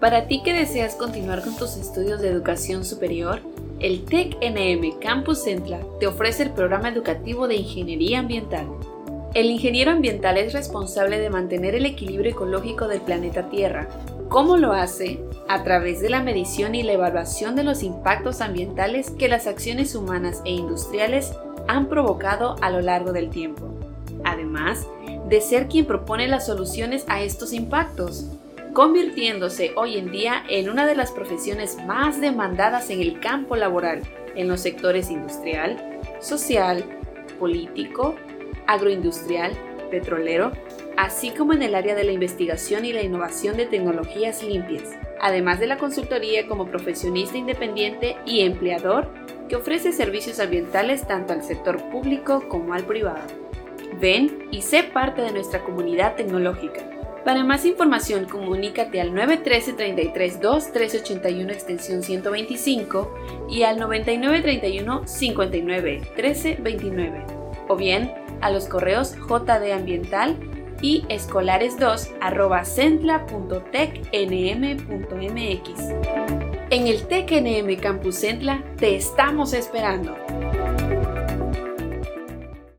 Para ti que deseas continuar con tus estudios de educación superior, el TEC-NM Campus Centla te ofrece el programa educativo de Ingeniería Ambiental. El ingeniero ambiental es responsable de mantener el equilibrio ecológico del planeta Tierra. ¿Cómo lo hace? A través de la medición y la evaluación de los impactos ambientales que las acciones humanas e industriales han provocado a lo largo del tiempo. Además, de ser quien propone las soluciones a estos impactos convirtiéndose hoy en día en una de las profesiones más demandadas en el campo laboral, en los sectores industrial, social, político, agroindustrial, petrolero, así como en el área de la investigación y la innovación de tecnologías limpias, además de la consultoría como profesionista independiente y empleador que ofrece servicios ambientales tanto al sector público como al privado. Ven y sé parte de nuestra comunidad tecnológica. Para más información, comunícate al 913-33-2-1381 extensión 125 y al 9931-59-1329 o bien a los correos jdambiental y escolares2 arroba. En el TecNM Campus Centla te estamos esperando.